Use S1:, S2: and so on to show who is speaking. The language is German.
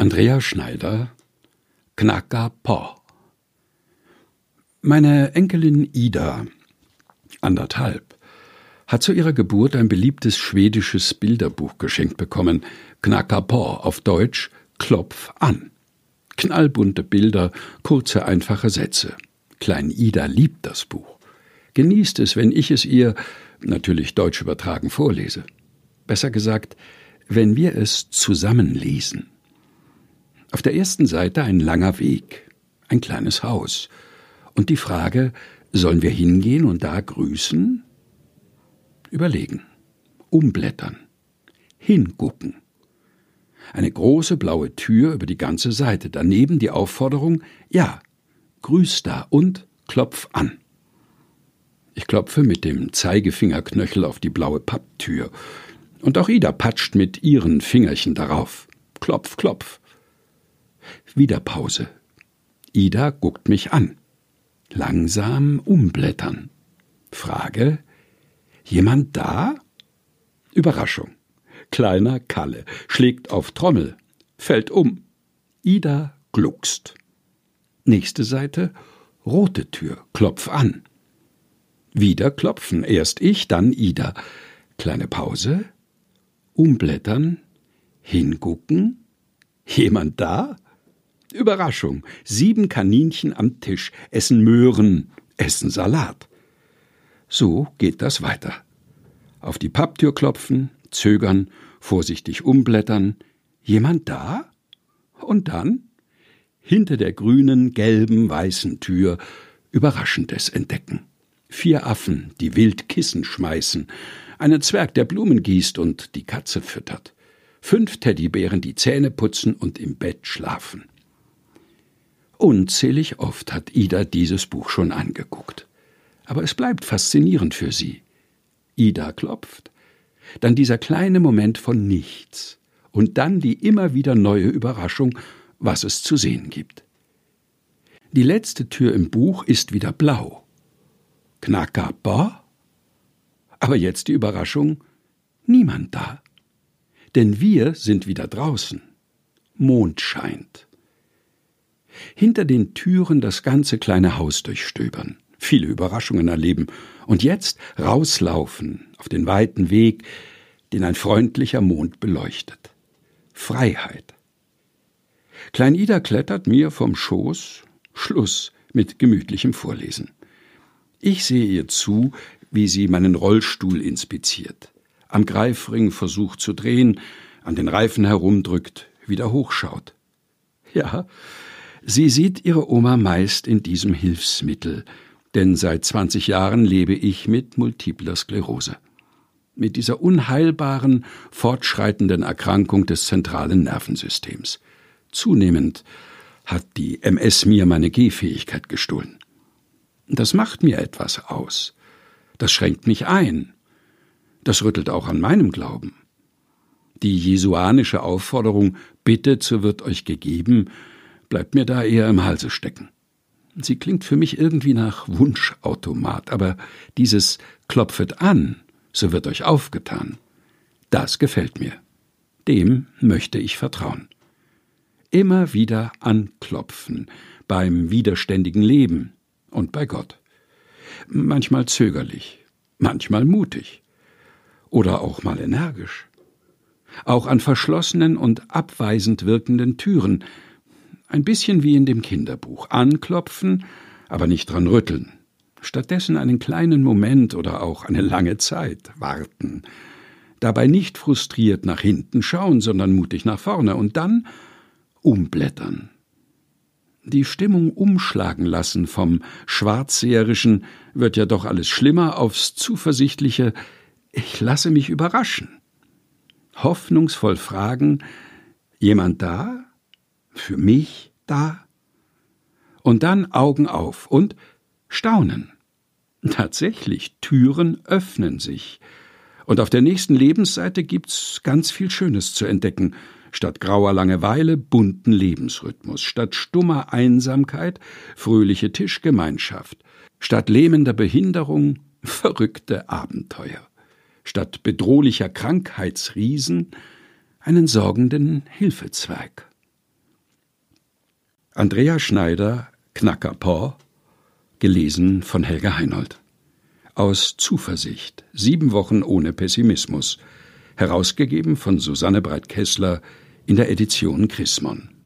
S1: Andrea Schneider Knacka Po Meine Enkelin Ida, anderthalb, hat zu ihrer Geburt ein beliebtes schwedisches Bilderbuch geschenkt bekommen, Knacka Po auf Deutsch Klopf an. Knallbunte Bilder, kurze, einfache Sätze. Klein Ida liebt das Buch. Genießt es, wenn ich es ihr, natürlich deutsch übertragen, vorlese. Besser gesagt, wenn wir es zusammen lesen. Auf der ersten Seite ein langer Weg, ein kleines Haus. Und die Frage, sollen wir hingehen und da grüßen? Überlegen, umblättern, hingucken. Eine große blaue Tür über die ganze Seite, daneben die Aufforderung, ja, grüß da und klopf an. Ich klopfe mit dem Zeigefingerknöchel auf die blaue Papptür, und auch Ida patscht mit ihren Fingerchen darauf. Klopf, klopf. Wieder Pause. Ida guckt mich an. Langsam umblättern. Frage: Jemand da? Überraschung. Kleiner Kalle schlägt auf Trommel, fällt um. Ida gluckst. Nächste Seite, rote Tür, klopf an. Wieder klopfen, erst ich, dann Ida. Kleine Pause, umblättern, hingucken. Jemand da? Überraschung, sieben Kaninchen am Tisch, essen Möhren, essen Salat. So geht das weiter. Auf die Papptür klopfen, zögern, vorsichtig umblättern. Jemand da? Und dann? Hinter der grünen, gelben, weißen Tür Überraschendes entdecken. Vier Affen, die wild Kissen schmeißen, einen Zwerg, der Blumen gießt und die Katze füttert, fünf Teddybären, die Zähne putzen und im Bett schlafen. Unzählig oft hat Ida dieses Buch schon angeguckt. Aber es bleibt faszinierend für sie. Ida klopft, dann dieser kleine Moment von nichts und dann die immer wieder neue Überraschung, was es zu sehen gibt. Die letzte Tür im Buch ist wieder blau. Knackerba? Aber jetzt die Überraschung, niemand da. Denn wir sind wieder draußen. Mond scheint. Hinter den Türen das ganze kleine Haus durchstöbern viele Überraschungen erleben und jetzt rauslaufen auf den weiten Weg, den ein freundlicher Mond beleuchtet. Freiheit. Klein Ida klettert mir vom Schoß, Schluss mit gemütlichem Vorlesen. Ich sehe ihr zu, wie sie meinen Rollstuhl inspiziert, am Greifring versucht zu drehen, an den Reifen herumdrückt, wieder hochschaut. Ja, sie sieht ihre Oma meist in diesem Hilfsmittel, denn seit 20 Jahren lebe ich mit multipler Sklerose. Mit dieser unheilbaren, fortschreitenden Erkrankung des zentralen Nervensystems. Zunehmend hat die MS mir meine Gehfähigkeit gestohlen. Das macht mir etwas aus. Das schränkt mich ein. Das rüttelt auch an meinem Glauben. Die jesuanische Aufforderung, bittet, so wird euch gegeben, bleibt mir da eher im Halse stecken. Sie klingt für mich irgendwie nach Wunschautomat, aber dieses Klopfet an, so wird euch aufgetan, das gefällt mir. Dem möchte ich vertrauen. Immer wieder anklopfen, beim widerständigen Leben und bei Gott. Manchmal zögerlich, manchmal mutig oder auch mal energisch. Auch an verschlossenen und abweisend wirkenden Türen, ein bisschen wie in dem Kinderbuch. Anklopfen, aber nicht dran rütteln. Stattdessen einen kleinen Moment oder auch eine lange Zeit warten. Dabei nicht frustriert nach hinten schauen, sondern mutig nach vorne und dann umblättern. Die Stimmung umschlagen lassen vom Schwarzseherischen wird ja doch alles schlimmer aufs zuversichtliche Ich lasse mich überraschen. Hoffnungsvoll fragen Jemand da? Für mich da? Und dann Augen auf und staunen. Tatsächlich, Türen öffnen sich. Und auf der nächsten Lebensseite gibt's ganz viel Schönes zu entdecken. Statt grauer Langeweile bunten Lebensrhythmus, statt stummer Einsamkeit fröhliche Tischgemeinschaft, statt lähmender Behinderung verrückte Abenteuer, statt bedrohlicher Krankheitsriesen einen sorgenden Hilfezweig. Andrea Schneider, Knacker Paw, gelesen von Helga Heinold. Aus Zuversicht, sieben Wochen ohne Pessimismus, herausgegeben von Susanne Breit-Kessler in der Edition Chrismon.